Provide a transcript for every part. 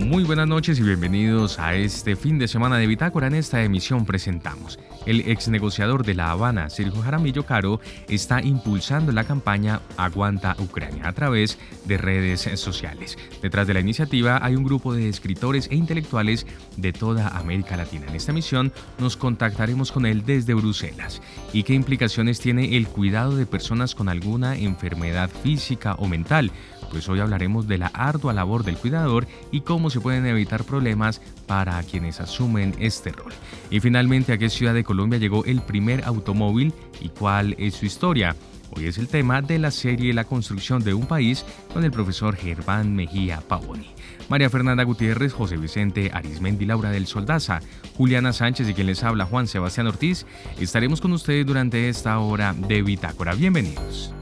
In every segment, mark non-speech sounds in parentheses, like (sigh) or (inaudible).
Muy buenas noches y bienvenidos a este fin de semana de Bitácora. En esta emisión presentamos el ex negociador de La Habana, Sergio Jaramillo Caro, está impulsando la campaña Aguanta Ucrania a través de redes sociales. Detrás de la iniciativa hay un grupo de escritores e intelectuales de toda América Latina. En esta misión nos contactaremos con él desde Bruselas. ¿Y qué implicaciones tiene el cuidado de personas con alguna enfermedad física o mental? Pues hoy hablaremos de la ardua labor del cuidador y cómo se pueden evitar problemas para quienes asumen este rol. Y finalmente, ¿a qué ciudad de Colombia llegó el primer automóvil y cuál es su historia? Hoy es el tema de la serie La construcción de un país con el profesor Germán Mejía Pavoni. María Fernanda Gutiérrez, José Vicente Arismendi, Laura del Soldaza, Juliana Sánchez y quien les habla Juan Sebastián Ortiz, estaremos con ustedes durante esta hora de Bitácora. Bienvenidos.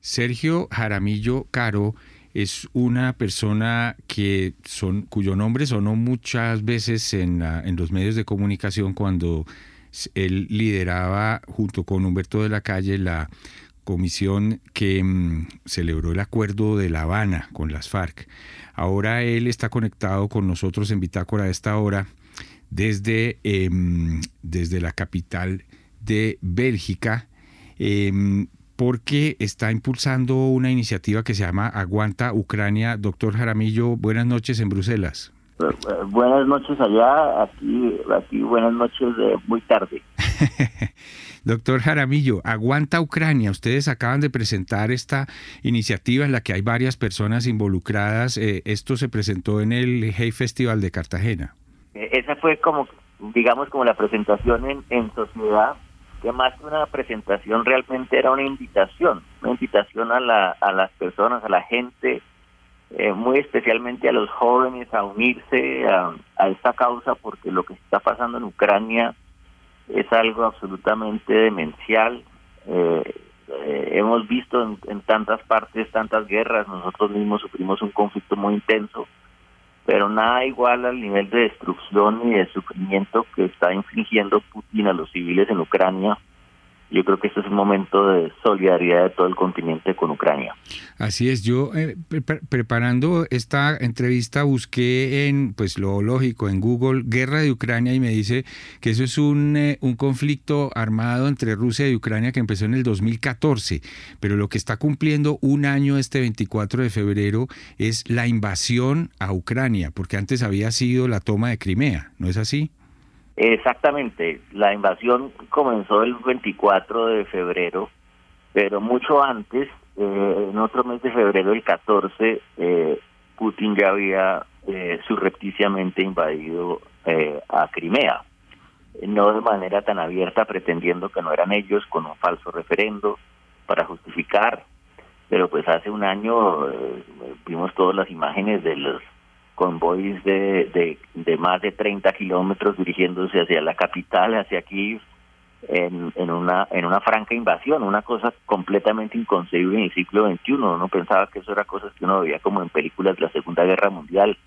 Sergio Jaramillo Caro es una persona que son, cuyo nombre sonó muchas veces en, en los medios de comunicación cuando él lideraba junto con Humberto de la Calle la comisión que mm, celebró el acuerdo de La Habana con las FARC. Ahora él está conectado con nosotros en Bitácora a esta hora desde, em, desde la capital de Bélgica. Em, porque está impulsando una iniciativa que se llama Aguanta Ucrania. Doctor Jaramillo, buenas noches en Bruselas. Eh, buenas noches allá, aquí, aquí buenas noches de muy tarde. (laughs) Doctor Jaramillo, Aguanta Ucrania. Ustedes acaban de presentar esta iniciativa en la que hay varias personas involucradas. Eh, esto se presentó en el Hey Festival de Cartagena. Eh, esa fue como, digamos, como la presentación en, en sociedad que más que una presentación realmente era una invitación, una invitación a, la, a las personas, a la gente, eh, muy especialmente a los jóvenes a unirse a, esta causa porque lo que está pasando en Ucrania es algo absolutamente demencial. Eh, eh, hemos visto en, en tantas partes tantas guerras, nosotros mismos sufrimos un conflicto muy intenso pero nada igual al nivel de destrucción y de sufrimiento que está infligiendo Putin a los civiles en Ucrania yo creo que este es un momento de solidaridad de todo el continente con Ucrania. Así es, yo eh, preparando esta entrevista busqué en, pues lo lógico, en Google, guerra de Ucrania y me dice que eso es un, eh, un conflicto armado entre Rusia y Ucrania que empezó en el 2014, pero lo que está cumpliendo un año este 24 de febrero es la invasión a Ucrania, porque antes había sido la toma de Crimea, ¿no es así? Exactamente, la invasión comenzó el 24 de febrero, pero mucho antes, eh, en otro mes de febrero, el 14, eh, Putin ya había eh, surrepticiamente invadido a Crimea, no de manera tan abierta, pretendiendo que no eran ellos, con un falso referendo para justificar, pero pues hace un año vimos todas las imágenes de los convoys de, de, más de 30 kilómetros dirigiéndose hacia la capital, hacia Kiev, en, en, una, en una franca invasión, una cosa completamente inconcebible en el siglo XXI. Uno pensaba que eso era cosas que uno veía como en películas de la Segunda Guerra Mundial.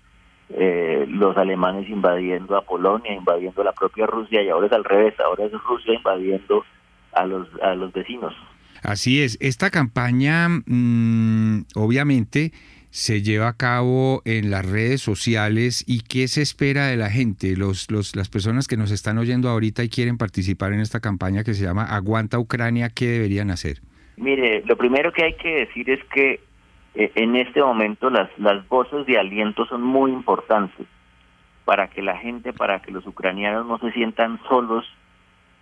Eh, los alemanes invadiendo a Polonia, invadiendo la propia Rusia, y ahora es al revés, ahora es Rusia invadiendo a los, a los vecinos. Así es, esta campaña mm, obviamente se lleva a cabo en las redes sociales y qué se espera de la gente, los, los, las personas que nos están oyendo ahorita y quieren participar en esta campaña que se llama Aguanta Ucrania, ¿qué deberían hacer? Mire, lo primero que hay que decir es que eh, en este momento las, las voces de aliento son muy importantes para que la gente, para que los ucranianos no se sientan solos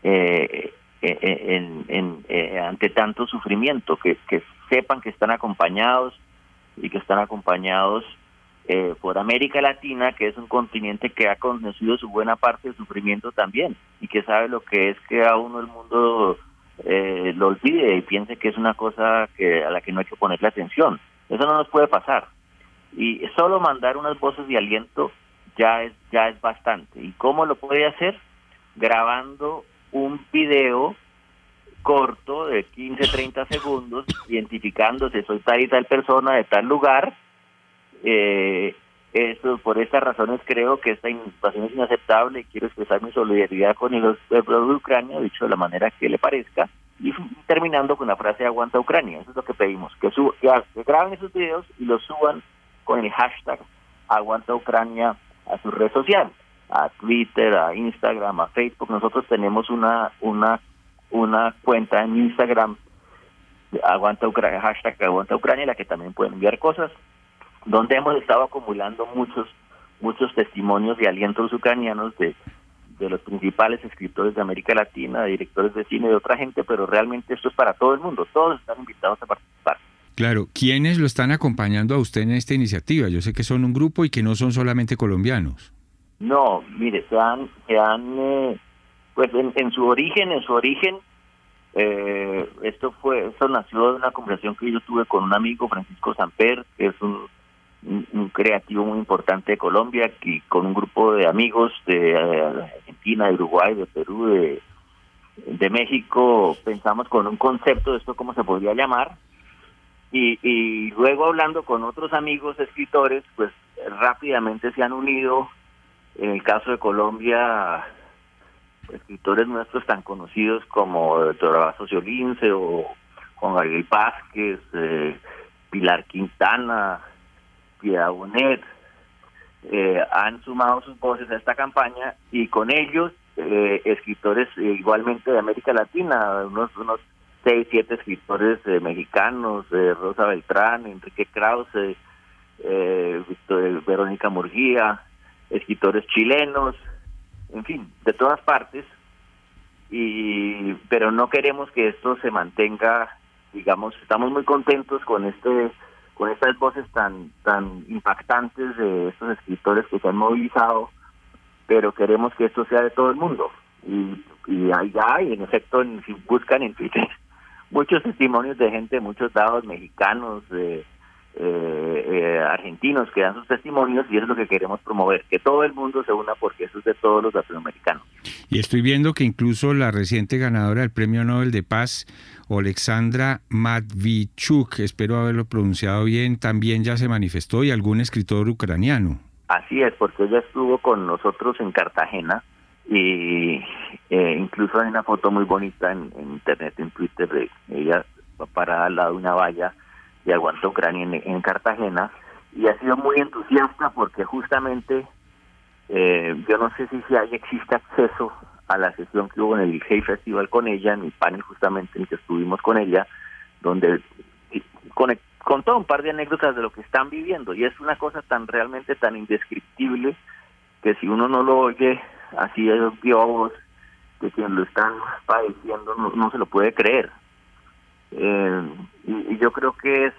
eh, eh, ante tanto sufrimiento, que, que sepan que están acompañados, y que están acompañados eh, por América Latina, que es un continente que ha conocido su buena parte de sufrimiento también y que sabe lo que es que a uno el mundo eh, lo olvide y piense que es una cosa que a la que no hay que ponerle atención. Eso no nos puede pasar. Y solo mandar unas voces de aliento ya es ya es bastante. ¿Y cómo lo puede hacer? Grabando un video corto de 15, 30 segundos, identificándose, soy tal y tal persona de tal lugar, eh, Eso, por estas razones creo que esta invasión es inaceptable y quiero expresar mi solidaridad con el pueblo de Ucrania, dicho de la manera que le parezca, y terminando con la frase aguanta Ucrania. Eso es lo que pedimos, que, que graben esos videos y los suban con el hashtag aguanta Ucrania a su red social, a Twitter, a Instagram, a Facebook. Nosotros tenemos una una una cuenta en Instagram aguanta Ucrania, hashtag aguanta Ucrania, la que también pueden enviar cosas, donde hemos estado acumulando muchos muchos testimonios de alientos ucranianos de, de los principales escritores de América Latina, de directores de cine, de otra gente, pero realmente esto es para todo el mundo, todos están invitados a participar. Claro, ¿quiénes lo están acompañando a usted en esta iniciativa? Yo sé que son un grupo y que no son solamente colombianos. No, mire, se han, se han eh, pues en, su origen, en su origen, eh, esto fue, esto nació de una conversación que yo tuve con un amigo, Francisco Samper, que es un, creativo muy importante de Colombia, y con un grupo de amigos de eh, Argentina, de Uruguay, de Perú, de, México, pensamos con un concepto de esto, ¿cómo se podría llamar? Y luego hablando con otros amigos escritores, pues rápidamente se han unido, en el caso de Colombia, escritores nuestros tan conocidos como Doctor Sociolince o Juan Gabriel Vázquez, eh, Pilar Quintana, Piedad Bonet, eh, han sumado sus voces a esta campaña y con ellos eh, escritores igualmente de América Latina, unos, unos seis, siete escritores eh, mexicanos, eh, Rosa Beltrán, Enrique Krause, eh, Verónica Murguía, escritores chilenos, en fin, de todas partes, y pero no queremos que esto se mantenga, digamos, estamos muy contentos con este con estas voces tan tan impactantes de estos escritores que se han movilizado, pero queremos que esto sea de todo el mundo. Y, allá, y en efecto, si buscan en Twitter, (laughs) muchos testimonios de gente de muchos lados, mexicanos, eh, eh, argentinos que dan sus testimonios y eso es lo que queremos promover, que todo el mundo se una porque eso es de todos los latinoamericanos. Y estoy viendo que incluso la reciente ganadora del Premio Nobel de Paz, Alexandra Matvichuk, espero haberlo pronunciado bien, también ya se manifestó y algún escritor ucraniano. Así es, porque ella estuvo con nosotros en Cartagena y eh, incluso hay una foto muy bonita en, internet, en Twitter, de ella parada al lado de una valla de Aguanta Ucrania en, Cartagena y ha sido muy entusiasta porque justamente eh, yo no sé si, si hay, existe acceso a la sesión que hubo en el Hey Festival con ella, en el panel justamente en que estuvimos con ella, donde con, contó un par de anécdotas de lo que están viviendo y es una cosa tan realmente tan indescriptible que si uno no lo oye así es Dios, que quien lo están padeciendo no, se lo puede creer. Eh, y, yo creo que es,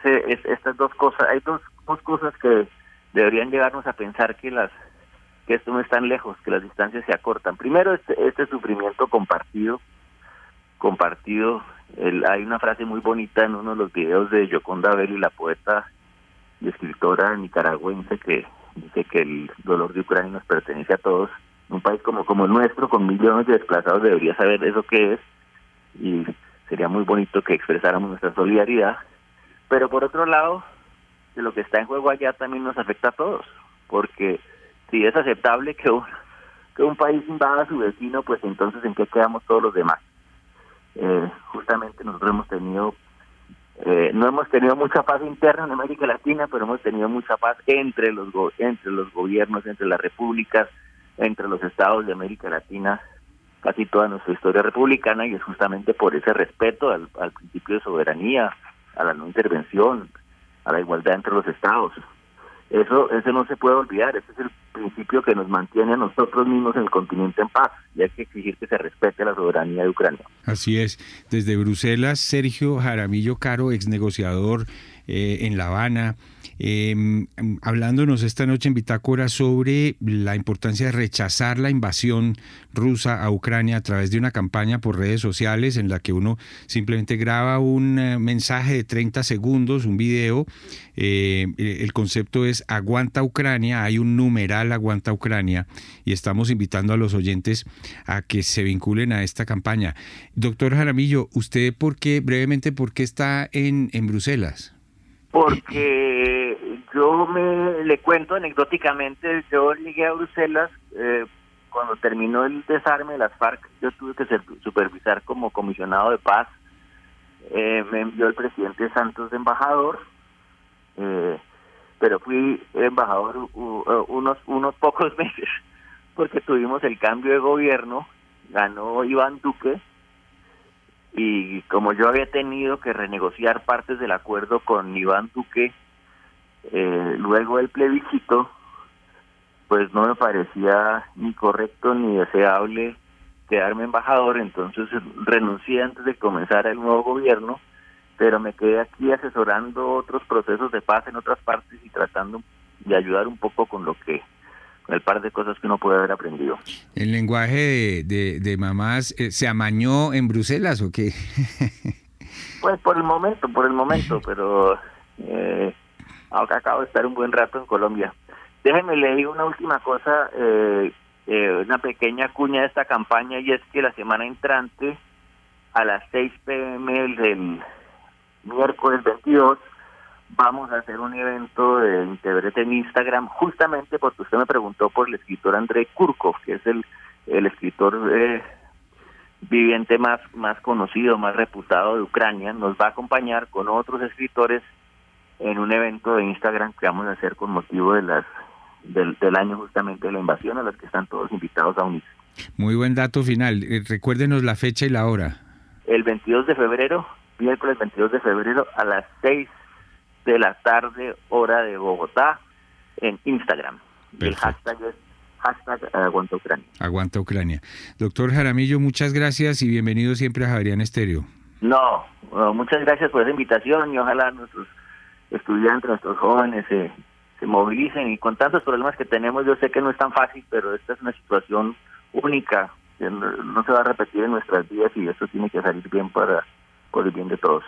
estas dos cosas, hay dos, dos cosas que deberían llevarnos a pensar que las que esto no es tan lejos, que las distancias se acortan. Primero, este, este sufrimiento compartido, compartido. El, hay una frase muy bonita en uno de los videos de Yoconda Belli, la poeta y escritora nicaragüense, que dice que el dolor de Ucrania nos pertenece a todos un país como, como el nuestro, con millones de desplazados, debería saber eso qué es y sería muy bonito que expresáramos nuestra solidaridad. Pero por otro lado, de lo que está en juego allá también nos afecta a todos, porque si es aceptable que un, que un país invada a su vecino, pues entonces ¿en qué quedamos todos los demás? Eh, justamente nosotros hemos tenido, eh, no hemos tenido mucha paz interna en América Latina, pero hemos tenido mucha paz entre los, entre los gobiernos, entre las repúblicas, entre los estados de América Latina casi toda nuestra historia republicana y es justamente por ese respeto al, principio de soberanía, a la no intervención, a la igualdad entre los estados. Eso, ese no se puede olvidar, ese es el principio que nos mantiene a nosotros mismos en el continente en paz y hay que exigir que se respete la soberanía de Ucrania. Así es. Desde Bruselas, Sergio Jaramillo Caro, ex negociador eh, en La Habana, eh, hablándonos esta noche en Bitácora sobre la importancia de rechazar la invasión rusa a Ucrania a través de una campaña por redes sociales en la que uno simplemente graba un eh, mensaje de 30 segundos, un video. Eh, el concepto es Aguanta Ucrania, hay un numeral Aguanta Ucrania y estamos invitando a los oyentes a que se vinculen a esta campaña. Doctor Jaramillo, ¿usted por qué, brevemente, por qué está en Bruselas? Porque yo me le cuento anecdóticamente, yo llegué a Bruselas eh, cuando terminó el desarme de las FARC, yo tuve que supervisar como comisionado de paz. Eh, me envió el presidente Santos de embajador, eh, pero fui embajador unos unos pocos (laughs) meses porque tuvimos el cambio de gobierno, ganó Iván Duque y como yo había tenido que renegociar partes del acuerdo con Iván Duque, eh, luego del plebiscito, pues no me parecía ni correcto ni deseable quedarme embajador, entonces renuncié antes de comenzar el nuevo gobierno, pero me quedé aquí asesorando otros procesos de paz en otras partes y tratando de ayudar un poco con lo que el par de cosas que uno puede haber aprendido. ¿El lenguaje de, de, mamás eh, se amañó en Bruselas o qué? (laughs) pues por el momento, por el momento, (laughs) pero eh, acabo de estar un buen rato en Colombia. Déjenme leer una última cosa, eh, eh, una pequeña cuña de esta campaña, y es que la semana entrante, a las 6 pm del miércoles 22, vamos a hacer un evento de Integrete en Instagram, justamente porque usted me preguntó por el escritor Andrei Kurkov, que es el, el escritor eh, viviente más, más conocido, más reputado de Ucrania. Nos va a acompañar con otros escritores en un evento de Instagram que vamos a hacer con motivo de las del, del año justamente de la invasión, a los que están todos invitados a unirse. Muy buen dato final. Eh, recuérdenos la fecha y la hora. El 22 de febrero, miércoles 22 de febrero a las 6 de la tarde, hora de Bogotá, en Instagram. El hashtag es hashtag Aguanta Ucrania. Aguanta Ucrania. Doctor Jaramillo, muchas gracias y bienvenido siempre a Javerian Estéreo. No, muchas gracias por esa invitación y ojalá nuestros estudiantes, nuestros jóvenes se, se movilicen y con tantos problemas que tenemos, yo sé que no es tan fácil, pero esta es una situación única que no, se va a repetir en nuestras vidas y eso tiene que salir bien para por el bien de todos.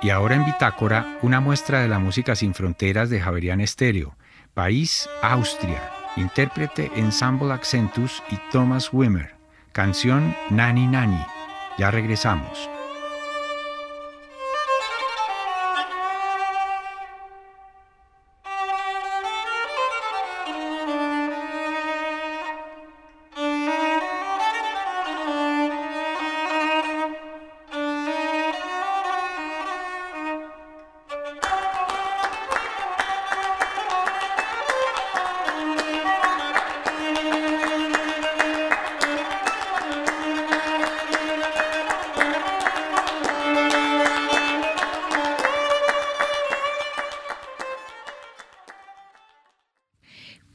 Y ahora en Bitácora, una muestra de la música sin fronteras de Javerian Estéreo, país Austria, intérprete Ensemble Accentus y Thomas Wimmer, canción Nani Nani. Ya regresamos.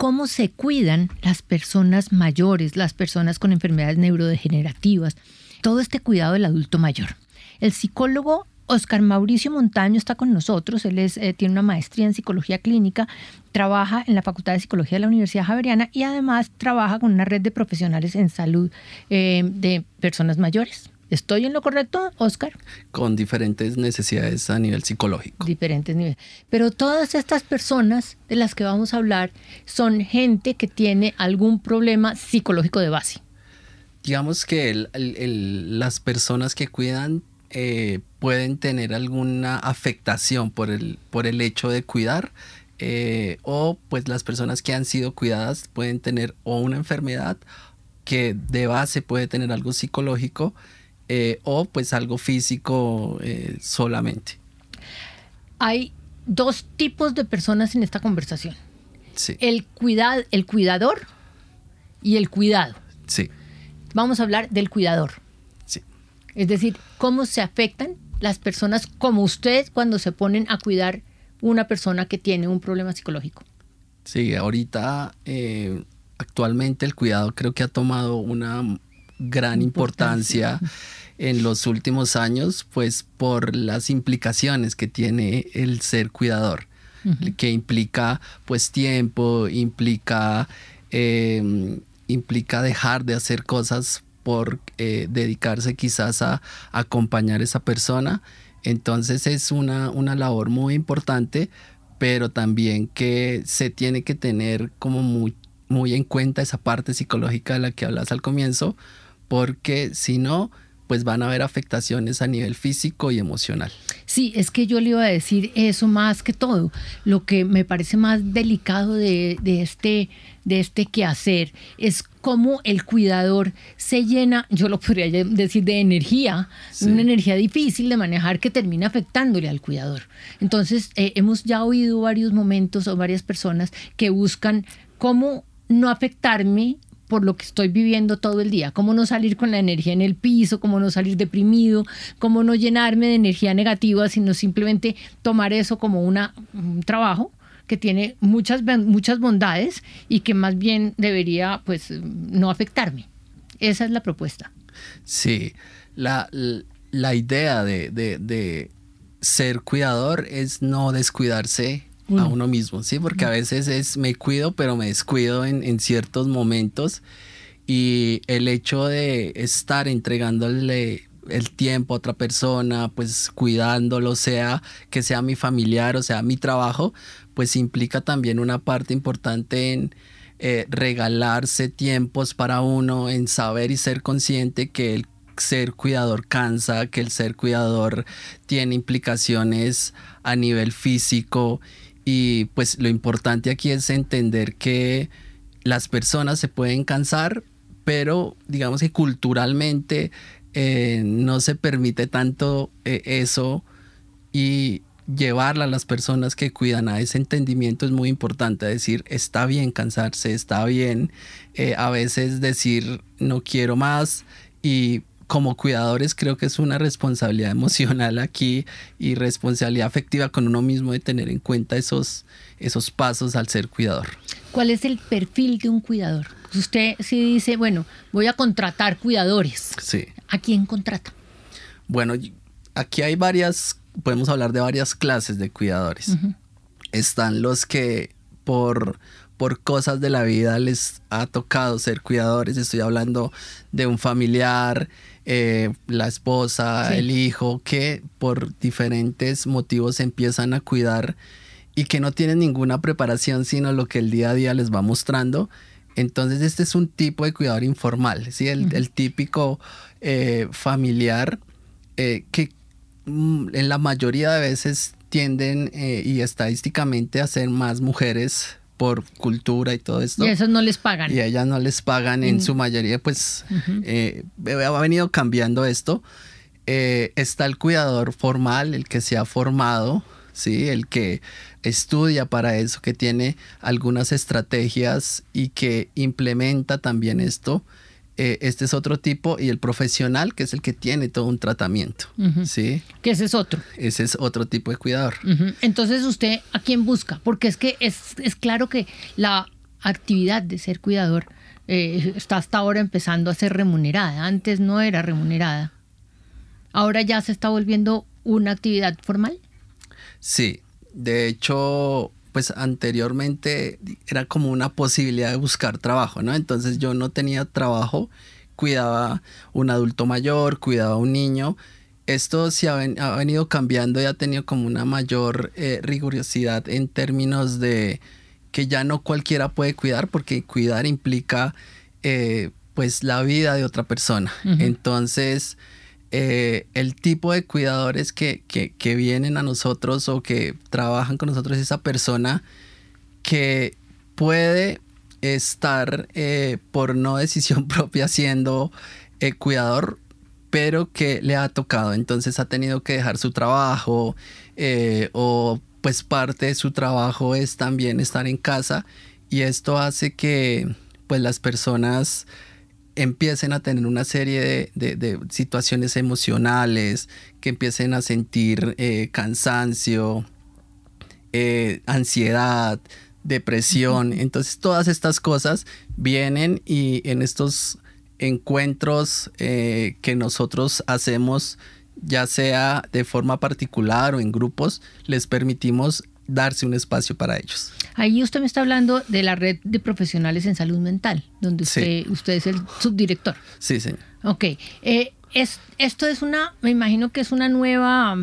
Cómo se cuidan las personas mayores, las personas con enfermedades neurodegenerativas, todo este cuidado del adulto mayor. El psicólogo Oscar Mauricio Montaño está con nosotros, él eh, tiene una maestría en psicología clínica, trabaja en la Facultad de Psicología de la Universidad Javeriana y además trabaja con una red de profesionales en salud eh, de personas mayores. ¿Estoy en lo correcto, Oscar? Con diferentes necesidades a nivel psicológico. Diferentes niveles. Pero todas estas personas de las que vamos a hablar son gente que tiene algún problema psicológico de base. Digamos que las personas que cuidan eh, pueden tener alguna afectación por el, por el hecho de cuidar. Eh, o pues las personas que han sido cuidadas pueden tener o una enfermedad que de base puede tener algo psicológico eh, o pues algo físico eh, solamente. Hay dos tipos de personas en esta conversación. Sí. El, el cuidador y el cuidado. Sí. Vamos a hablar del cuidador. Sí. Es decir, cómo se afectan las personas como usted cuando se ponen a cuidar una persona que tiene un problema psicológico. Sí, ahorita eh, actualmente el cuidado creo que ha tomado una gran importancia. en los últimos años, pues por las implicaciones que tiene el ser cuidador, que implica pues tiempo, implica, em, implica dejar de hacer cosas por eh, dedicarse quizás a, acompañar a esa persona. Entonces es una, una labor muy importante, pero también que se tiene que tener como muy, muy en cuenta esa parte psicológica de la que hablas al comienzo, porque si no, pues van a haber afectaciones a nivel físico y emocional. Sí, es que yo le iba a decir eso más que todo. Lo que me parece más delicado de, este, de este quehacer es cómo el cuidador se llena, yo lo podría decir, de energía, una energía difícil de manejar que termina afectándole al cuidador. Entonces, eh, hemos ya oído varios momentos o varias personas que buscan cómo no afectarme por lo que estoy viviendo todo el día, cómo no salir con la energía en el piso, cómo no salir deprimido, cómo no llenarme de energía negativa, sino simplemente tomar eso como una, un trabajo que tiene muchas, muchas bondades y que más bien debería pues no afectarme. Esa es la propuesta. Sí, la, la idea de, de, de ser cuidador es no descuidarse a uno mismo, ¿sí? Porque a veces es me cuido, pero me descuido en, en, ciertos momentos. Y el hecho de estar entregándole el tiempo a otra persona, pues cuidándolo, sea que sea mi familiar o sea mi trabajo, pues implica también una parte importante en eh, regalarse tiempos para uno, en saber y ser consciente que el ser cuidador cansa, que el ser cuidador tiene implicaciones a nivel físico y pues lo importante aquí es entender que las personas se pueden cansar, pero digamos que culturalmente eh, no se permite tanto eh, eso y llevarla a las personas que cuidan a ese entendimiento es muy importante. Decir, está bien cansarse, está bien eh, a veces decir, no quiero más y como cuidadores creo que es una responsabilidad emocional aquí y responsabilidad afectiva con uno mismo de tener en cuenta esos, esos pasos al ser cuidador. ¿Cuál es el perfil de un cuidador? Usted sí dice, bueno, voy a contratar cuidadores. Sí. ¿A quién contrata? Bueno, aquí hay varias, podemos hablar de varias clases de cuidadores. Están los que por por cosas de la vida les ha tocado ser cuidadores. Estoy hablando de un familiar, eh, la esposa, el hijo, que por diferentes motivos empiezan a cuidar y que no tienen ninguna preparación, sino lo que el día a día les va mostrando. Entonces este es un tipo de cuidador informal, ¿sí? el, típico eh, familiar eh, que mm, en la mayoría de veces tienden y estadísticamente a ser más mujeres por cultura y todo esto. Y a esos no les pagan. Y a ellas no les pagan en su mayoría, pues eh, ha venido cambiando esto. Eh, está el cuidador formal, el que se ha formado, ¿sí? el que estudia para eso, que tiene algunas estrategias y que implementa también esto. Eh, este es otro tipo y el profesional que es el que tiene todo un tratamiento, ¿sí? Que ese es otro. Ese es otro tipo de cuidador. Entonces, ¿usted a quién busca? Porque es que es, claro que la actividad de ser cuidador eh, está hasta ahora empezando a ser remunerada. Antes no era remunerada. Ahora ya se está volviendo una actividad formal. Sí, de hecho, pues anteriormente era como una posibilidad de buscar trabajo, ¿no? Entonces yo no tenía trabajo, cuidaba un adulto mayor, cuidaba un niño. Esto se ha, venido cambiando y ha tenido como una mayor eh, rigurosidad en términos de que ya no cualquiera puede cuidar porque cuidar implica eh, pues la vida de otra persona. Entonces eh, el tipo de cuidadores que, vienen a nosotros o que trabajan con nosotros es esa persona que puede estar eh, por no decisión (laughs) propia siendo eh, cuidador, pero que le ha tocado. Entonces ha tenido que dejar su trabajo o pues parte de su trabajo es también estar en casa y esto hace que pues las personas empiecen a tener una serie de, situaciones emocionales, que empiecen a sentir eh, cansancio, eh, ansiedad, depresión. Entonces todas estas cosas vienen y en estos encuentros eh, que nosotros hacemos, ya sea de forma particular o en grupos, les permitimos darse un espacio para ellos. Ahí usted me está hablando de la red de profesionales en salud mental, donde usted, usted es el subdirector. Sí, señor. Ok. Eh, es, esto es una, me imagino que es una nueva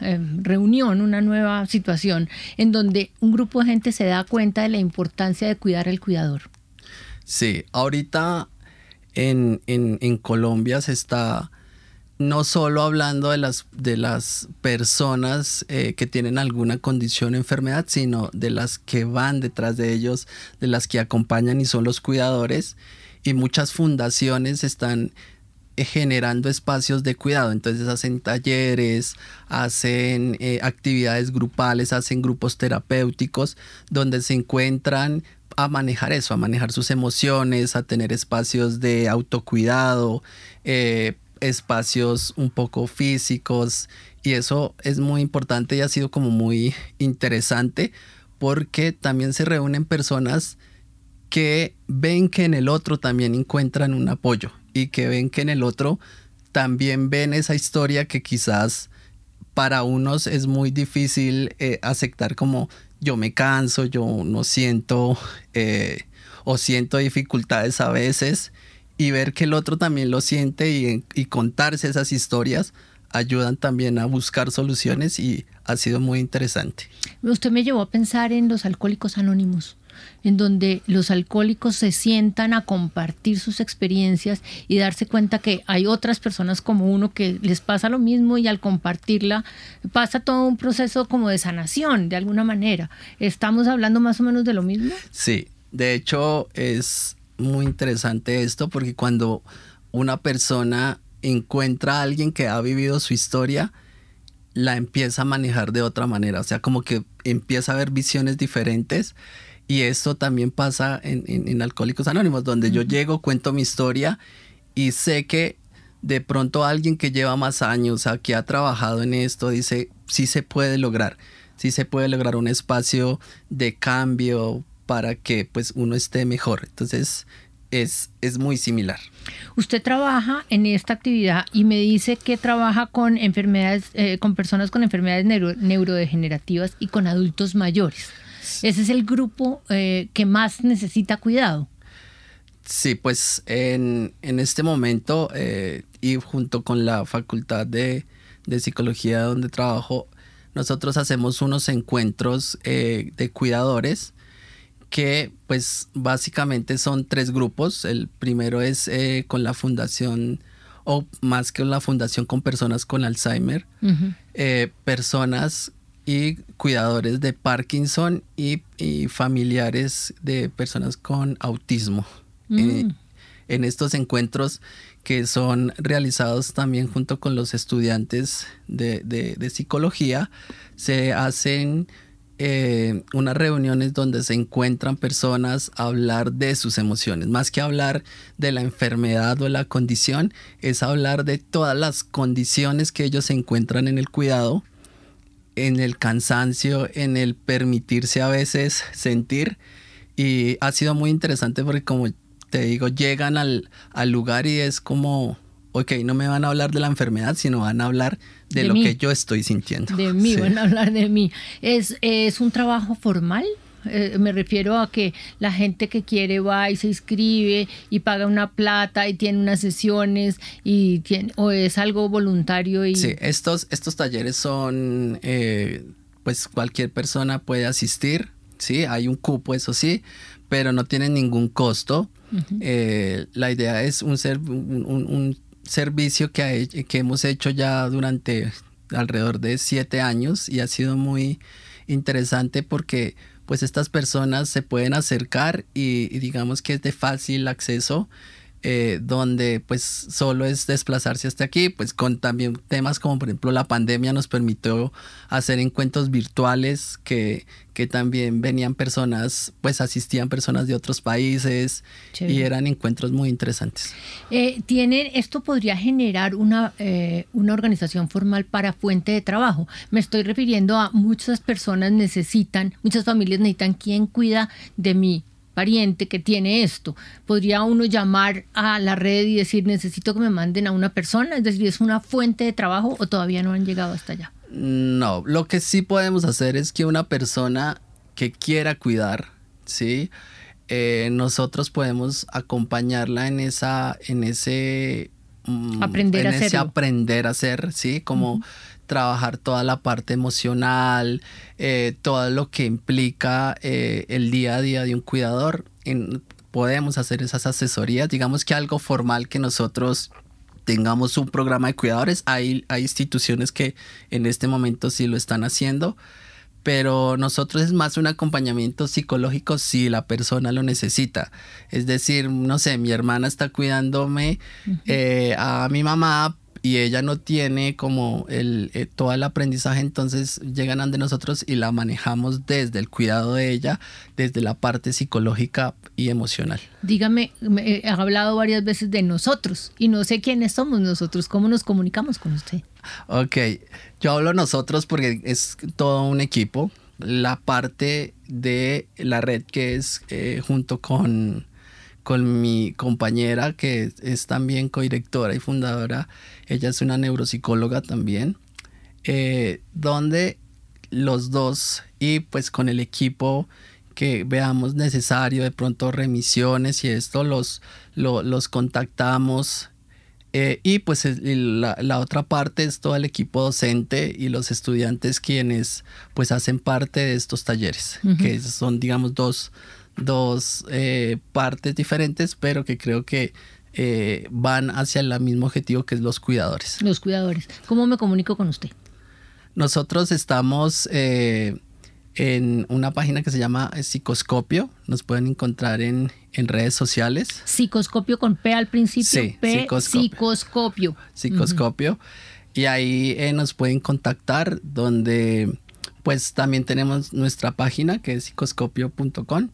eh, reunión, una nueva situación en donde un grupo de gente se da cuenta de la importancia de cuidar al cuidador. Sí, ahorita en, en, Colombia se está no solo hablando de las, de las personas eh, que tienen alguna condición o enfermedad, sino de las que van detrás de ellos, de las que acompañan y son los cuidadores. Y muchas fundaciones están eh, generando espacios de cuidado. Entonces hacen talleres, hacen eh, actividades grupales, hacen grupos terapéuticos donde se encuentran a manejar eso, a manejar sus emociones, a tener espacios de autocuidado, eh, espacios un poco físicos y eso es muy importante y ha sido como muy interesante porque también se reúnen personas que ven que en el otro también encuentran un apoyo y que ven que en el otro también ven esa historia que quizás para unos es muy difícil eh, aceptar como yo me canso, yo no siento eh, o siento dificultades a veces y ver que el otro también lo siente y, y contarse esas historias ayudan también a buscar soluciones y ha sido muy interesante. Usted me llevó a pensar en los alcohólicos anónimos en donde los alcohólicos se sientan a compartir sus experiencias y darse cuenta que hay otras personas como uno que les pasa lo mismo y al compartirla pasa todo un proceso como de sanación de alguna manera. ¿Estamos hablando más o menos de lo mismo? Sí, de hecho es muy interesante esto porque cuando una persona encuentra a alguien que ha vivido su historia, la empieza a manejar de otra manera, o sea, como que empieza a ver visiones diferentes y esto también pasa en, Alcohólicos Anónimos, donde yo llego, cuento mi historia y sé que de pronto alguien que lleva más años, que ha trabajado en esto, dice, sí se puede lograr, sí se puede lograr un espacio de cambio para que pues uno esté mejor. Entonces es, es muy similar. Usted trabaja en esta actividad y me dice que trabaja con enfermedades, eh, con personas con enfermedades neurodegenerativas y con adultos mayores. Ese es el grupo eh, que más necesita cuidado. Sí, pues en, este momento eh, y junto con la Facultad de, Psicología donde trabajo, nosotros hacemos unos encuentros eh, de cuidadores que pues básicamente son tres grupos. El primero es con la fundación o más que la fundación con personas con Alzheimer, personas y cuidadores de Parkinson y, familiares de personas con autismo. Mm. Eh, en estos encuentros que son realizados también junto con los estudiantes de, psicología, se hacen eh, unas reuniones donde se encuentran personas a hablar de sus emociones. Más que hablar de la enfermedad o la condición, es hablar de todas las condiciones que ellos encuentran en el cuidado en el cansancio, en el permitirse a veces sentir. Y ha sido muy interesante porque como te digo, llegan al, lugar y es como, ok, no me van a hablar de la enfermedad, sino van a hablar de, lo que yo estoy sintiendo. De mí, van a hablar de mí. ¿Es, es un trabajo formal? Eh, me refiero a que la gente que quiere va y se inscribe y paga una plata y tiene unas sesiones y tiene, o es algo voluntario. Y... Sí, estos, estos talleres son, eh, pues cualquier persona puede asistir, sí, hay un cupo, eso sí, pero no tienen ningún costo. Eh, la idea es un, ser, un, servicio que, que hemos hecho ya durante alrededor de siete años y ha sido muy interesante porque pues estas personas se pueden acercar y, digamos que es de fácil acceso. Eh, donde pues solo es desplazarse hasta aquí, pues con también temas como por ejemplo la pandemia nos permitió hacer encuentros virtuales que, que también venían personas, pues asistían personas de otros países y eran encuentros muy interesantes. Eh, ¿Esto podría generar una, eh, una organización formal para fuente de trabajo? Me estoy refiriendo a muchas personas necesitan, muchas familias necesitan quien cuida de mi pariente que tiene esto. ¿Podría uno llamar a la red y decir necesito que me manden a una persona? Es decir, ¿es una fuente de trabajo o todavía no han llegado hasta allá? No, lo que sí podemos hacer es que una persona que quiera cuidar, ¿sí? Eh, nosotros podemos acompañarla en esa, en ese mm, aprender en a ese aprender a hacer, ¿sí? Como trabajar toda la parte emocional, eh, todo lo que implica eh, el día a día de un cuidador. podemos hacer esas asesorías. Digamos que algo formal que nosotros tengamos un programa de cuidadores. Hay, hay instituciones que en este momento sí lo están haciendo, pero nosotros es más un acompañamiento psicológico si la persona lo necesita. Es decir, no sé, mi hermana está cuidándome eh, a mi mamá y ella no tiene como el, eh, todo el aprendizaje, entonces llegan ante nosotros y la manejamos desde el cuidado de ella, desde la parte psicológica y emocional. Dígame, he hablado varias veces de nosotros y no sé quiénes somos nosotros, cómo nos comunicamos con usted. Ok, yo hablo nosotros porque es todo un equipo. La parte de la red que es eh, junto con con mi compañera que es también codirectora y fundadora. Ella es una neuropsicóloga también, eh, donde los dos y pues con el equipo que veamos necesario, de pronto remisiones y esto, los, los contactamos. Eh, y pues la, la, otra parte es todo el equipo docente y los estudiantes quienes pues hacen parte de estos talleres, que son digamos dos, dos eh, partes diferentes, pero que creo que eh, van hacia el mismo objetivo que es los cuidadores. Los cuidadores. ¿Cómo me comunico con usted? Nosotros estamos eh, en una página que se llama Psicoscopio. Nos pueden encontrar en, redes sociales. Psicoscopio con P al principio. Sí, P, psicoscopio. Psicoscopio. Y ahí nos pueden contactar donde pues también tenemos nuestra página que es psicoscopio.com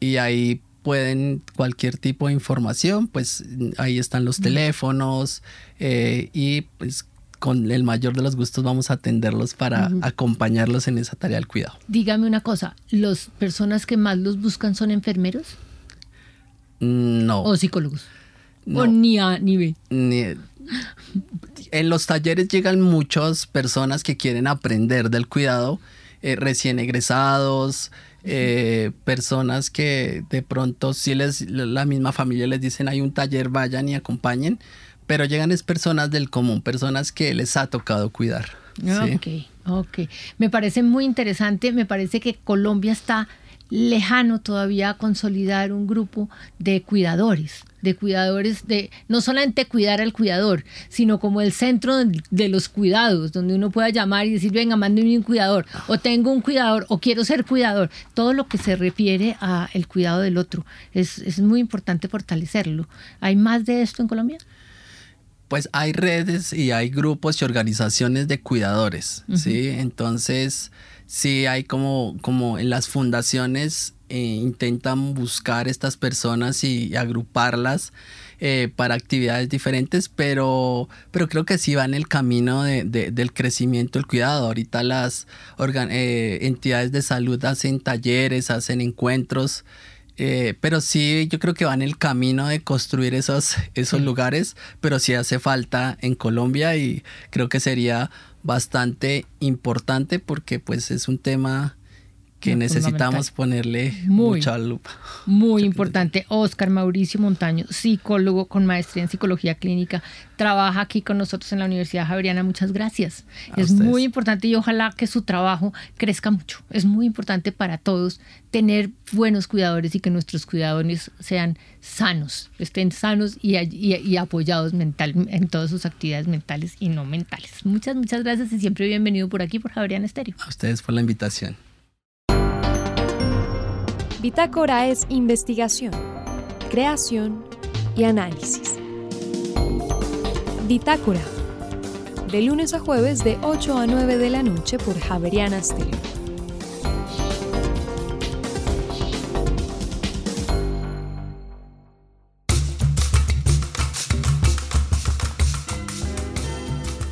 y ahí pueden cualquier tipo de información, pues ahí están los teléfonos eh, y pues con el mayor de los gustos vamos a atenderlos para acompañarlos en esa tarea del cuidado. Dígame una cosa, ¿las personas que más los buscan son enfermeros? No. ¿O psicólogos? ¿O ni A ni B? en los talleres llegan muchas personas que quieren aprender del cuidado, eh, recién egresados, eh, personas que de pronto si les la misma familia les dicen hay un taller, vayan y acompañen, pero llegan es personas del común, personas que les ha tocado cuidar. Ok, ok. Me parece muy interesante, me parece que Colombia está lejano todavía consolidar un grupo de cuidadores, de cuidadores de no solamente cuidar al cuidador, sino como el centro de, los cuidados, donde uno pueda llamar y decir, venga, mándeme un cuidador, o tengo un cuidador, o quiero ser cuidador, todo lo que se refiere a el cuidado del otro. Es, es muy importante fortalecerlo. ¿Hay más de esto en Colombia? Pues hay redes y hay grupos y organizaciones de cuidadores, ¿sí? Entonces sí hay como, como en las fundaciones eh, intentan buscar estas personas y, agruparlas eh, para actividades diferentes, pero, pero creo que sí va en el camino de, del crecimiento del cuidado. Ahorita las eh, entidades de salud hacen talleres, hacen encuentros. pero sí, yo creo que va en el camino de construir esos, esos lugares, pero sí hace falta en Colombia y creo que sería bastante importante porque pues es un tema que necesitamos ponerle mucha lupa. Muy (laughs) importante. Oscar Mauricio Montaño, psicólogo con maestría en psicología clínica, trabaja aquí con nosotros en la Universidad Javeriana. Muchas gracias. es muy importante y ojalá que su trabajo crezca mucho. Es muy importante para todos tener buenos cuidadores y que nuestros cuidadores sean sanos, estén sanos y, y, apoyados mental, en todas sus actividades mentales y no mentales. Muchas, muchas gracias y siempre bienvenido por aquí por Javeriana Estéreo. A ustedes por la invitación. Bitácora es investigación, creación y análisis. Bitácora. De lunes a jueves de 8 a 9 de la noche por Javeriana Stereo.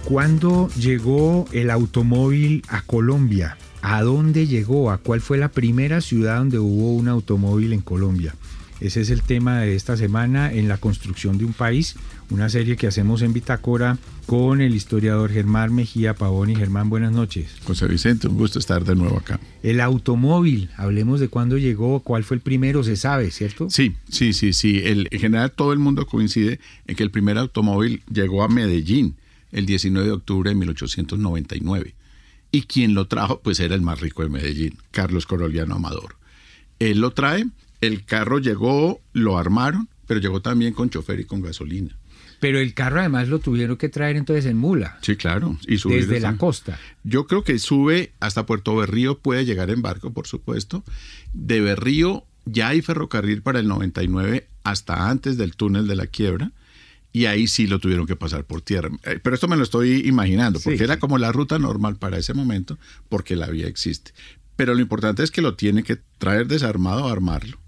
¿Cuándo llegó el automóvil a Colombia? ¿A dónde llegó? ¿A cuál fue la primera ciudad donde hubo un automóvil en Colombia? Ese es el tema de esta semana en la construcción de un país, una serie que hacemos en Bitácora con el historiador Germán Mejía Pavón. Y Germán, buenas noches. José Vicente, un gusto estar de nuevo acá. El automóvil, hablemos de cuándo llegó, cuál fue el primero, se sabe, ¿cierto? Sí, sí, sí, sí. en general todo el mundo coincide en que el primer automóvil llegó a Medellín el 19 de octubre de 1899 y quien lo trajo, pues era el más rico de Medellín, Carlos Coroliano Amador. Él lo trae El carro llegó, lo armaron, pero llegó también con chofer y con gasolina. Pero el carro además lo tuvieron que traer entonces en mula. Sí, claro. Y subir desde la costa. Yo creo que sube hasta Puerto Berrío, puede llegar en barco, por supuesto. De Berrío ya hay ferrocarril para el 99 hasta antes del túnel de la quiebra. Y ahí sí lo tuvieron que pasar por tierra. Eh, pero esto me lo estoy imaginando, porque era como la ruta normal para ese momento, porque la vía existe. Pero lo importante es que lo tiene que traer desarmado o armarlo.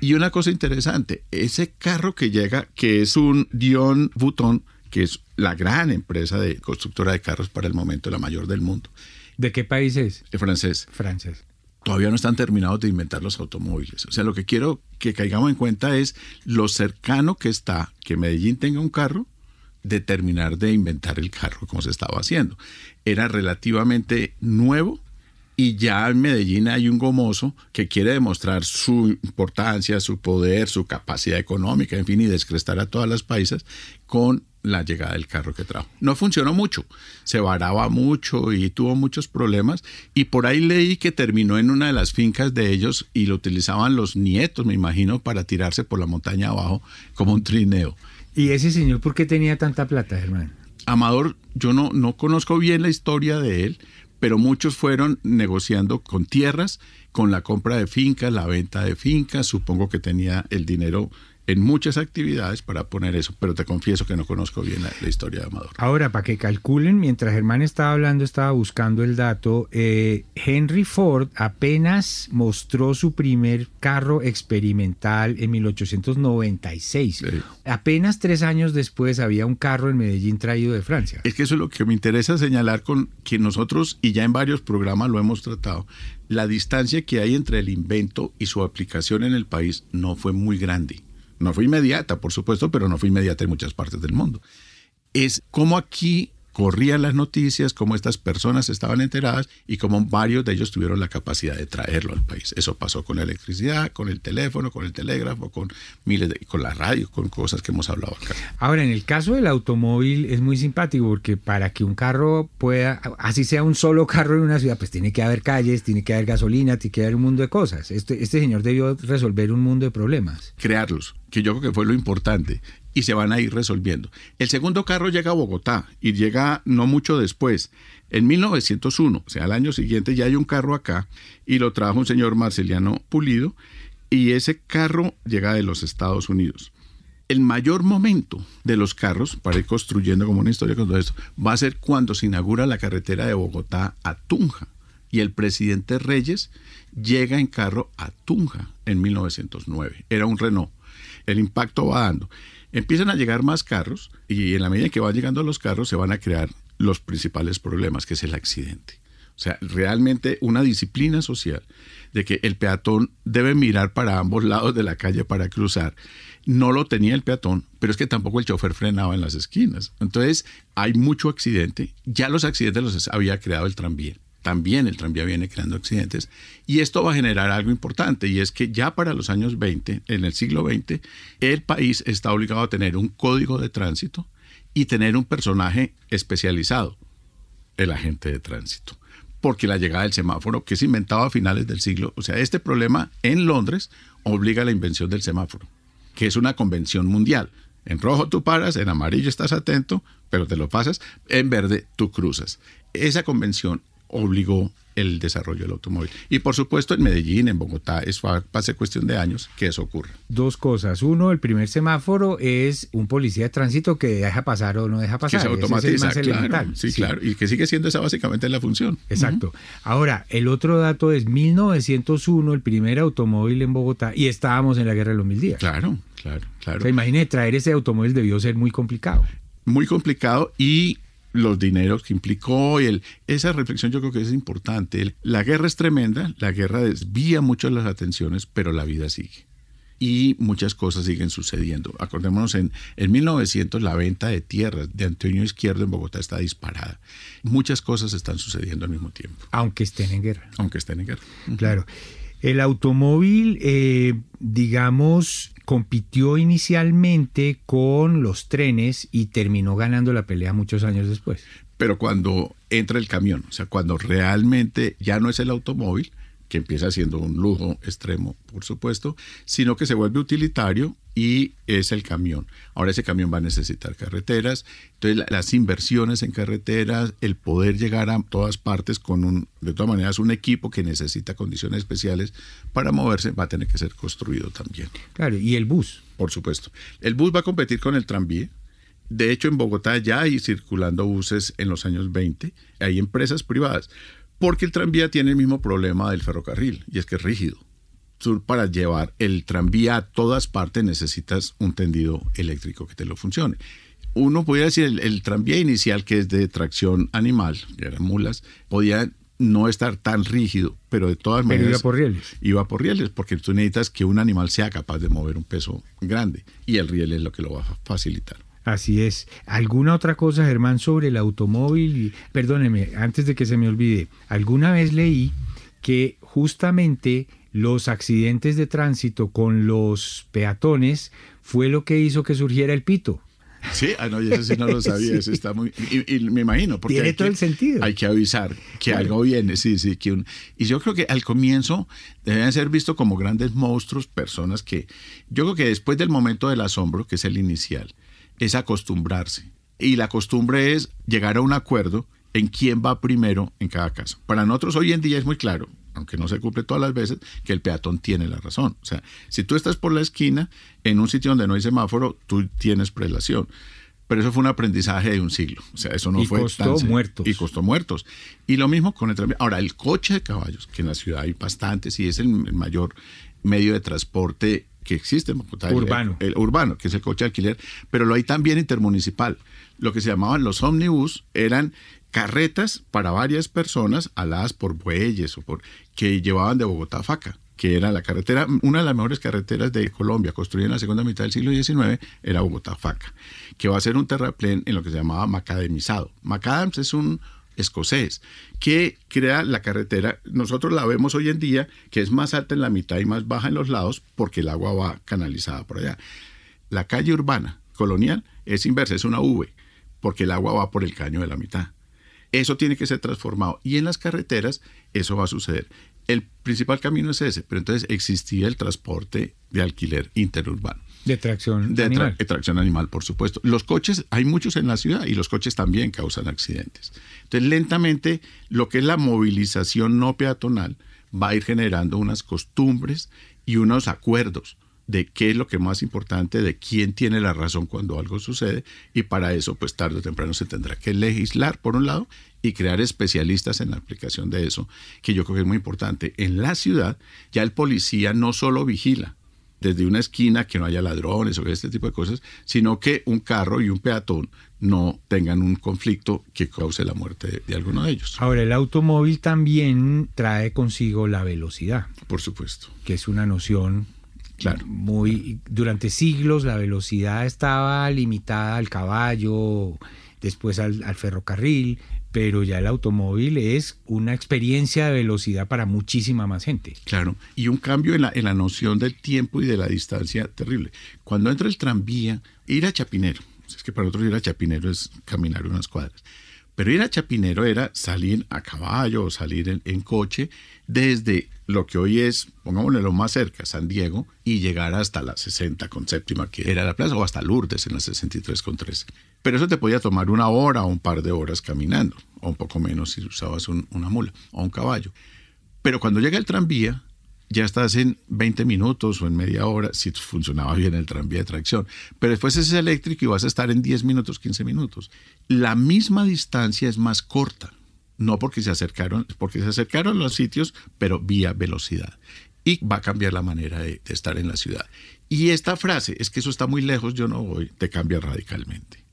Y una cosa interesante, ese carro que llega, que es un Dion Bouton, que es la gran empresa de constructora de carros para el momento, la mayor del mundo. ¿De qué país es? De francés. Francés. Todavía no están terminados de inventar los automóviles. O sea, lo que quiero que caigamos en cuenta es lo cercano que está que Medellín tenga un carro de terminar de inventar el carro como se estaba haciendo. Era relativamente nuevo, y ya en Medellín hay un gomoso que quiere demostrar su importancia, su poder, su capacidad económica, en fin, y descrestar a todas las paisas con la llegada del carro que trajo. No funcionó mucho, se varaba mucho y tuvo muchos problemas y por ahí leí que terminó en una de las fincas de ellos y lo utilizaban los nietos, me imagino, para tirarse por la montaña abajo como un trineo. ¿Y ese señor por qué tenía tanta plata, hermano? Amador, yo no, no conozco bien la historia de él, pero muchos fueron negociando con tierras, con la compra de fincas, la venta de fincas, supongo que tenía el dinero en muchas actividades para poner eso, pero te confieso que no conozco bien la, historia de Amador. Ahora, para que calculen, mientras Germán estaba hablando, estaba buscando el dato, eh, Henry Ford apenas mostró su primer carro experimental en 1896. Apenas tres años después había un carro en Medellín traído de Francia. Es que eso es lo que me interesa señalar con que nosotros, y ya en varios programas lo hemos tratado, la distancia que hay entre el invento y su aplicación en el país no fue muy grande no fue inmediata, por supuesto, pero no fue inmediata en muchas partes del mundo. Es como aquí corrían las noticias, cómo estas personas estaban enteradas y cómo varios de ellos tuvieron la capacidad de traerlo al país. Eso pasó con la electricidad, con el teléfono, con el telégrafo, con miles de, con la radio, con cosas que hemos hablado acá. Ahora, en el caso del automóvil es muy simpático porque para que un carro pueda, así sea un solo carro en una ciudad, pues tiene que haber calles, tiene que haber gasolina, tiene que haber un mundo de cosas. Este, este señor debió resolver un mundo de problemas. Crearlos, que yo creo que fue lo importante y se van a ir resolviendo. El segundo carro llega a Bogotá y llega no mucho después. En 1901, o sea, al año siguiente ya hay un carro acá y lo trajo un señor Marceliano Pulido y ese carro llega de los Estados Unidos. El mayor momento de los carros, para ir construyendo como una historia con todo esto, va a ser cuando se inaugura la carretera de Bogotá a Tunja y el presidente Reyes llega en carro a Tunja en 1909. Era un Renault. El impacto va dando. Empiezan a llegar más carros y en la medida que van llegando los carros se van a crear los principales problemas, que es el accidente. O sea, realmente una disciplina social de que el peatón debe mirar para ambos lados de la calle para cruzar. No lo tenía el peatón, pero es que tampoco el chofer frenaba en las esquinas. Entonces, hay mucho accidente. Ya los accidentes los había creado el tranvía también el tranvía viene creando accidentes y esto va a generar algo importante y es que ya para los años 20, en el siglo XX, el país está obligado a tener un código de tránsito y tener un personaje especializado, el agente de tránsito. Porque la llegada del semáforo, que se inventaba a finales del siglo, o sea, este problema en Londres obliga a la invención del semáforo, que es una convención mundial. En rojo tú paras, en amarillo estás atento, pero te lo pasas, en verde tú cruzas. Esa convención obligó el desarrollo del automóvil. Y por supuesto en Medellín, en Bogotá, es ser cuestión de años que eso ocurra. Dos cosas. Uno, el primer semáforo es un policía de tránsito que deja pasar o no deja pasar. Que se automatiza, claro, sí, claro. Y que sigue siendo esa básicamente la función. Exacto. Ahora, el otro dato es 1901, el primer automóvil en Bogotá, y estábamos en la Guerra de los Mil Días. Claro, claro, claro. O imagine, traer ese automóvil debió ser muy complicado. Muy complicado y los dineros que implicó y el, esa reflexión yo creo que es importante. La guerra es tremenda, la guerra desvía mucho las atenciones, pero la vida sigue. Y muchas cosas siguen sucediendo. Acordémonos, en, en 1900 la venta de tierras de Antonio Izquierdo en Bogotá está disparada. Muchas cosas están sucediendo al mismo tiempo. Aunque estén en guerra. Aunque estén en guerra. Claro. El automóvil, eh, digamos, compitió inicialmente con los trenes y terminó ganando la pelea muchos años después. Pero cuando entra el camión, o sea, cuando realmente ya no es el automóvil, que empieza siendo un lujo extremo, por supuesto, sino que se vuelve utilitario y es el camión. Ahora ese camión va a necesitar carreteras, entonces las inversiones en carreteras, el poder llegar a todas partes con un, de todas maneras, un equipo que necesita condiciones especiales para moverse va a tener que ser construido también. Claro, y el bus. Por supuesto. El bus va a competir con el tranvía. De hecho, en Bogotá ya hay circulando buses en los años 20, hay empresas privadas, porque el tranvía tiene el mismo problema del ferrocarril, y es que es rígido. Tú para llevar el tranvía a todas partes necesitas un tendido eléctrico que te lo funcione. Uno podría decir el, el tranvía inicial que es de tracción animal, que eran mulas, podía no estar tan rígido, pero de todas Pero maneras iba por rieles. iba por rieles, porque tú necesitas que un animal sea capaz de mover un peso grande y el riel es lo que lo va a facilitar. Así es. ¿Alguna otra cosa, Germán, sobre el automóvil? Y, perdóneme, antes de que se me olvide, alguna vez leí que justamente los accidentes de tránsito con los peatones fue lo que hizo que surgiera el pito. Sí, ah, no, eso sí no lo (laughs) sabía, eso está muy... Y, y me imagino, porque Tiene hay todo que- el sentido. Hay que avisar que Claro. algo viene, sí, sí. Que un, y yo creo que al comienzo deben ser vistos como grandes monstruos, personas que... Yo creo que después del momento del asombro, que es el inicial, es acostumbrarse. Y la costumbre es llegar a un acuerdo en quién va primero en cada caso. Para nosotros hoy en día es muy claro, aunque no se cumple todas las veces, que el peatón tiene la razón. O sea, si tú estás por la esquina, en un sitio donde no hay semáforo, tú tienes prelación. Pero eso fue un aprendizaje de un siglo. O sea, eso no Y fue costó tan muertos. Y costó muertos. Y lo mismo con el tranvía. Ahora, el coche de caballos, que en la ciudad hay bastantes y es el mayor medio de transporte que existe en Bogotá. el- Urbano. El, urbano, que es el coche de alquiler, pero lo hay también intermunicipal. Lo que se llamaban los ómnibus eran carretas para varias personas aladas por bueyes o por que llevaban de Bogotá a Faca que era la carretera, una de las mejores carreteras de Colombia, construida en la segunda mitad del siglo XIX, era Bogotá-Faca, que va a ser un terraplén en lo que se llamaba macadamizado. Macadams es un escocés que crea la carretera, nosotros la vemos hoy en día, que es más alta en la mitad y más baja en los lados, porque el agua va canalizada por allá. La calle urbana colonial es inversa, es una V, porque el agua va por el caño de la mitad. Eso tiene que ser transformado. Y en las carreteras eso va a suceder. El principal camino es ese, pero entonces existía el transporte de alquiler interurbano. De tracción De animal. tracción animal, por supuesto. Los coches, hay muchos en la ciudad y los coches también causan accidentes. Entonces, lentamente, lo que es la movilización no peatonal va a ir generando unas costumbres y unos acuerdos de qué es lo que es más importante, de quién tiene la razón cuando algo sucede, y para eso, pues tarde o temprano se tendrá que legislar, por un lado, y crear especialistas en la aplicación de eso, que yo creo que es muy importante. En la ciudad, ya el policía no solo vigila, desde una esquina que no haya ladrones o este tipo de cosas, sino que un carro y un peatón no tengan un conflicto que cause la muerte de, de alguno de ellos. Ahora, el automóvil también trae consigo la velocidad, Por supuesto. que es una noción Claro. muy... Durante siglos la velocidad estaba limitada al caballo, después al, al ferrocarril, pero ya el automóvil es una experiencia de velocidad para muchísima más gente. Claro, y un cambio en la, en la noción del tiempo y de la distancia terrible. Cuando entra el tranvía, ir a Chapinero, es que para nosotros ir a Chapinero es caminar unas cuadras, pero ir a Chapinero era salir a caballo o salir en, coche desde lo que hoy es, pongámosle lo más cerca, San Diego, y llegar hasta la 60 con séptima, que era la plaza, o hasta Lourdes en la 63 con 13. Pero eso te podía tomar una hora o un par de horas caminando, o un poco menos si usabas un- una mula o un caballo. Pero cuando llega el tranvía, ya estás en 20 minutos o en media hora, si funcionaba bien el tranvía de tracción. Pero después es eléctrico y vas a estar en 10 minutos, 15 minutos. La misma distancia es más corta. No porque se acercaron, porque se acercaron los sitios, pero vía velocidad. Y va a cambiar la manera de, de estar en la ciudad. Y esta frase, es que eso está muy lejos, yo no voy, te cambia radicalmente.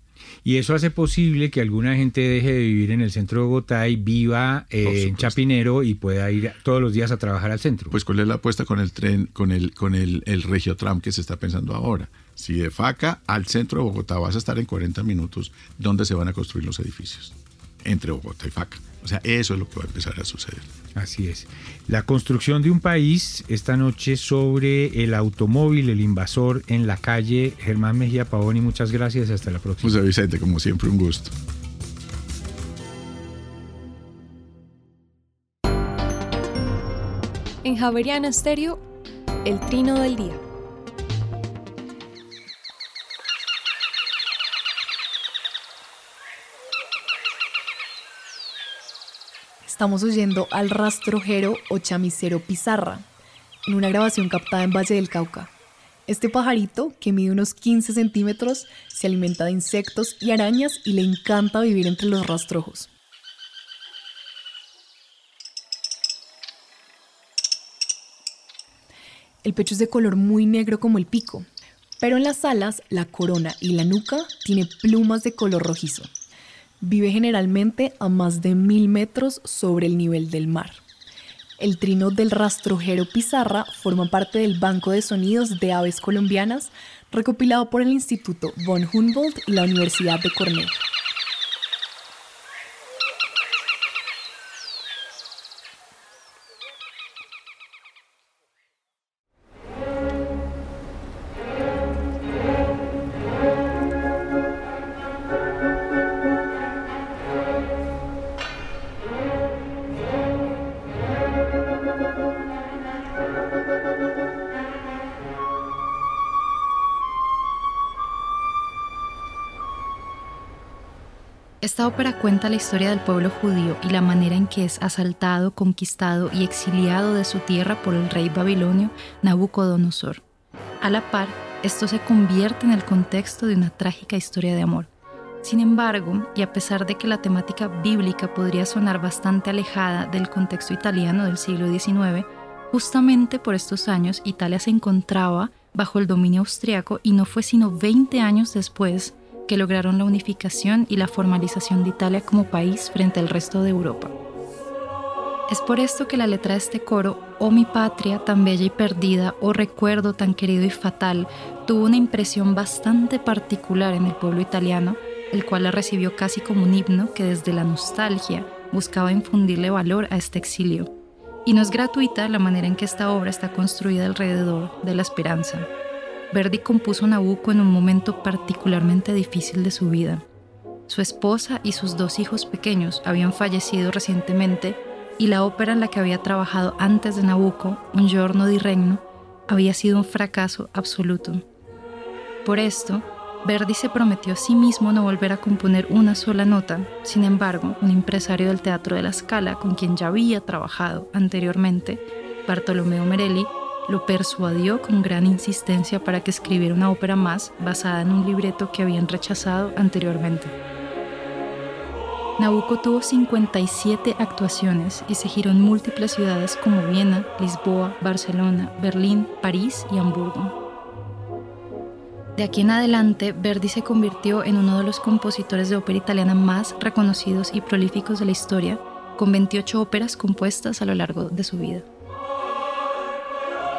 Y eso hace posible que alguna gente deje de vivir en el centro de Bogotá y viva eh, en. Chapinero y pueda ir todos los días a trabajar al centro. Pues cuál es la apuesta con el tren, con el, con el, el regiotram que se está pensando ahora. Si de Faca al centro de Bogotá vas a estar en 40 minutos, ¿dónde se van a construir los edificios? Entre Bogotá y Faca. O sea, eso es lo que va a empezar a suceder. Así es. La construcción de un país esta noche sobre el automóvil, el invasor en la calle. Germán Mejía Pavoni, muchas gracias. Hasta la próxima. José Vicente, como siempre, un gusto. En Javeriana Stereo, el trino del día. Estamos oyendo al rastrojero o chamisero pizarra, en una grabación captada en Valle del Cauca. Este pajarito, que mide unos 15 centímetros, se alimenta de insectos y arañas y le encanta vivir entre los rastrojos. El pecho es de color muy negro como el pico, pero en las alas, la corona y la nuca tiene plumas de color rojizo. Vive generalmente a más de mil metros sobre el nivel del mar. El trino del rastrojero pizarra forma parte del Banco de Sonidos de Aves Colombianas, recopilado por el Instituto von Humboldt y la Universidad de Cornell. Esta ópera cuenta la historia del pueblo judío y la manera en que es asaltado, conquistado y exiliado de su tierra por el rey babilonio Nabucodonosor. A la par, esto se convierte en el contexto de una trágica historia de amor. Sin embargo, y a pesar de que la temática bíblica podría sonar bastante alejada del contexto italiano del siglo XIX, justamente por estos años Italia se encontraba bajo el dominio austriaco y no fue sino 20 años después que lograron la unificación y la formalización de Italia como país frente al resto de Europa. Es por esto que la letra de este coro, Oh mi patria tan bella y perdida, oh recuerdo tan querido y fatal, tuvo una impresión bastante particular en el pueblo italiano, el cual la recibió casi como un himno que desde la nostalgia buscaba infundirle valor a este exilio. Y no es gratuita la manera en que esta obra está construida alrededor de la esperanza. Verdi compuso Nabucco en un momento particularmente difícil de su vida. Su esposa y sus dos hijos pequeños habían fallecido recientemente y la ópera en la que había trabajado antes de Nabucco, Un giorno di regno, había sido un fracaso absoluto. Por esto, Verdi se prometió a sí mismo no volver a componer una sola nota. Sin embargo, un empresario del Teatro de la Scala, con quien ya había trabajado anteriormente, Bartolomeo Merelli, lo persuadió con gran insistencia para que escribiera una ópera más basada en un libreto que habían rechazado anteriormente. Nabucco tuvo 57 actuaciones y se giró en múltiples ciudades como Viena, Lisboa, Barcelona, Berlín, París y Hamburgo. De aquí en adelante, Verdi se convirtió en uno de los compositores de ópera italiana más reconocidos y prolíficos de la historia, con 28 óperas compuestas a lo largo de su vida.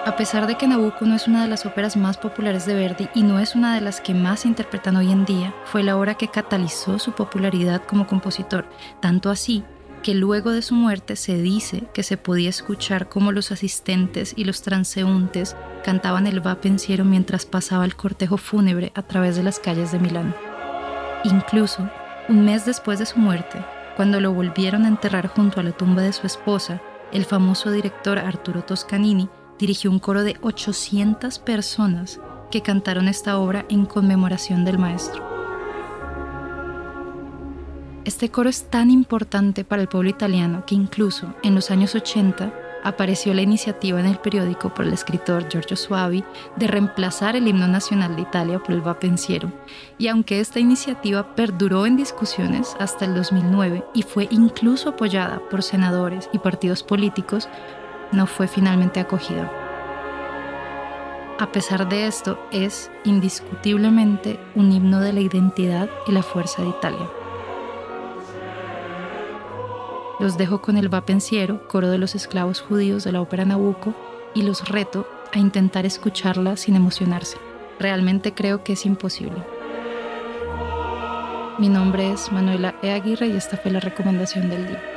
A pesar de que Nabucco no es una de las óperas más populares de Verdi y no es una de las que más se interpretan hoy en día, fue la obra que catalizó su popularidad como compositor, tanto así que luego de su muerte se dice que se podía escuchar cómo los asistentes y los transeúntes cantaban el va pensiero mientras pasaba el cortejo fúnebre a través de las calles de Milán. Incluso, un mes después de su muerte, cuando lo volvieron a enterrar junto a la tumba de su esposa, el famoso director Arturo Toscanini dirigió un coro de 800 personas que cantaron esta obra en conmemoración del maestro. Este coro es tan importante para el pueblo italiano que incluso en los años 80 apareció la iniciativa en el periódico por el escritor Giorgio Suavi de reemplazar el himno nacional de Italia por el Va Pensiero. Y aunque esta iniciativa perduró en discusiones hasta el 2009 y fue incluso apoyada por senadores y partidos políticos, no fue finalmente acogida. A pesar de esto, es indiscutiblemente un himno de la identidad y la fuerza de Italia. Los dejo con el Va Pensiero, coro de los esclavos judíos de la ópera Nabucco, y los reto a intentar escucharla sin emocionarse. Realmente creo que es imposible. Mi nombre es Manuela E. Aguirre y esta fue la recomendación del día.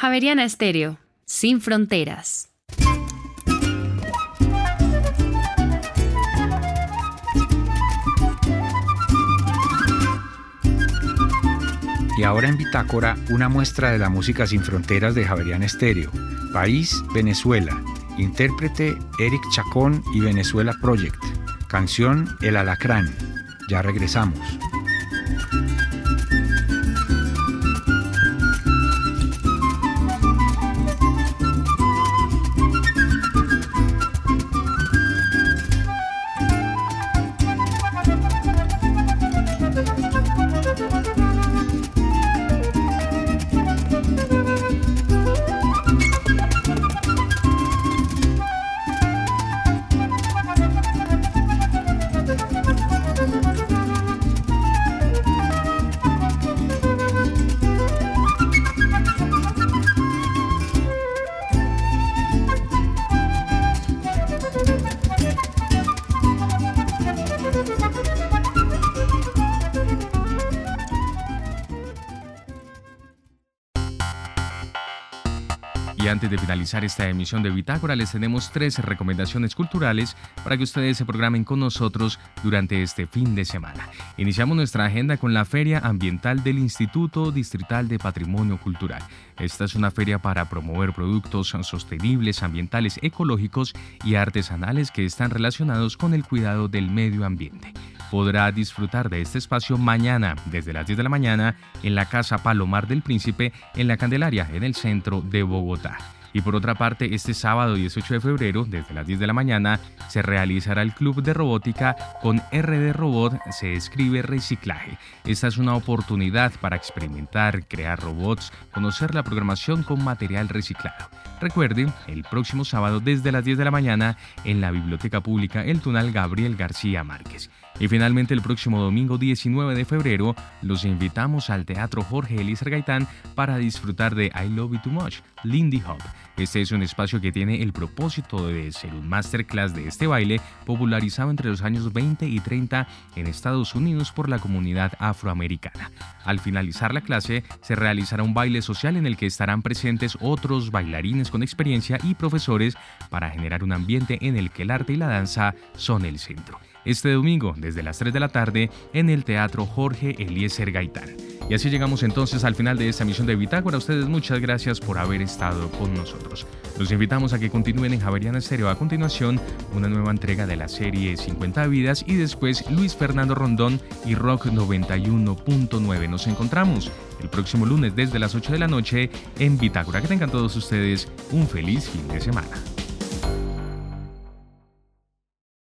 Javeriana Estéreo, sin fronteras. Y ahora en Bitácora, una muestra de la música sin fronteras de Javerian Estéreo. País, Venezuela. Intérprete, Eric Chacón y Venezuela Project. Canción, El Alacrán. Ya regresamos. Finalizar esta emisión de Bitácora, les tenemos tres recomendaciones culturales para que ustedes se programen con nosotros durante este fin de semana. Iniciamos nuestra agenda con la Feria Ambiental del Instituto Distrital de Patrimonio Cultural. Esta es una feria para promover productos sostenibles, ambientales, ecológicos y artesanales que están relacionados con el cuidado del medio ambiente podrá disfrutar de este espacio mañana desde las 10 de la mañana en la Casa Palomar del Príncipe en la Candelaria, en el centro de Bogotá. Y por otra parte, este sábado 18 de febrero, desde las 10 de la mañana, se realizará el Club de Robótica con RD Robot, se escribe reciclaje. Esta es una oportunidad para experimentar, crear robots, conocer la programación con material reciclado. Recuerden, el próximo sábado desde las 10 de la mañana en la Biblioteca Pública El Tunal Gabriel García Márquez. Y finalmente el próximo domingo 19 de febrero los invitamos al Teatro Jorge Elías Gaitán para disfrutar de I Love You Too Much, Lindy Hop. Este es un espacio que tiene el propósito de ser un masterclass de este baile popularizado entre los años 20 y 30 en Estados Unidos por la comunidad afroamericana. Al finalizar la clase se realizará un baile social en el que estarán presentes otros bailarines con experiencia y profesores para generar un ambiente en el que el arte y la danza son el centro este domingo desde las 3 de la tarde en el Teatro Jorge Eliezer Gaitán. Y así llegamos entonces al final de esta emisión de Bitácora. Ustedes muchas gracias por haber estado con nosotros. Los invitamos a que continúen en Javeriana Estéreo. A continuación, una nueva entrega de la serie 50 vidas y después Luis Fernando Rondón y Rock 91.9. Nos encontramos el próximo lunes desde las 8 de la noche en Bitácora. Que tengan todos ustedes un feliz fin de semana.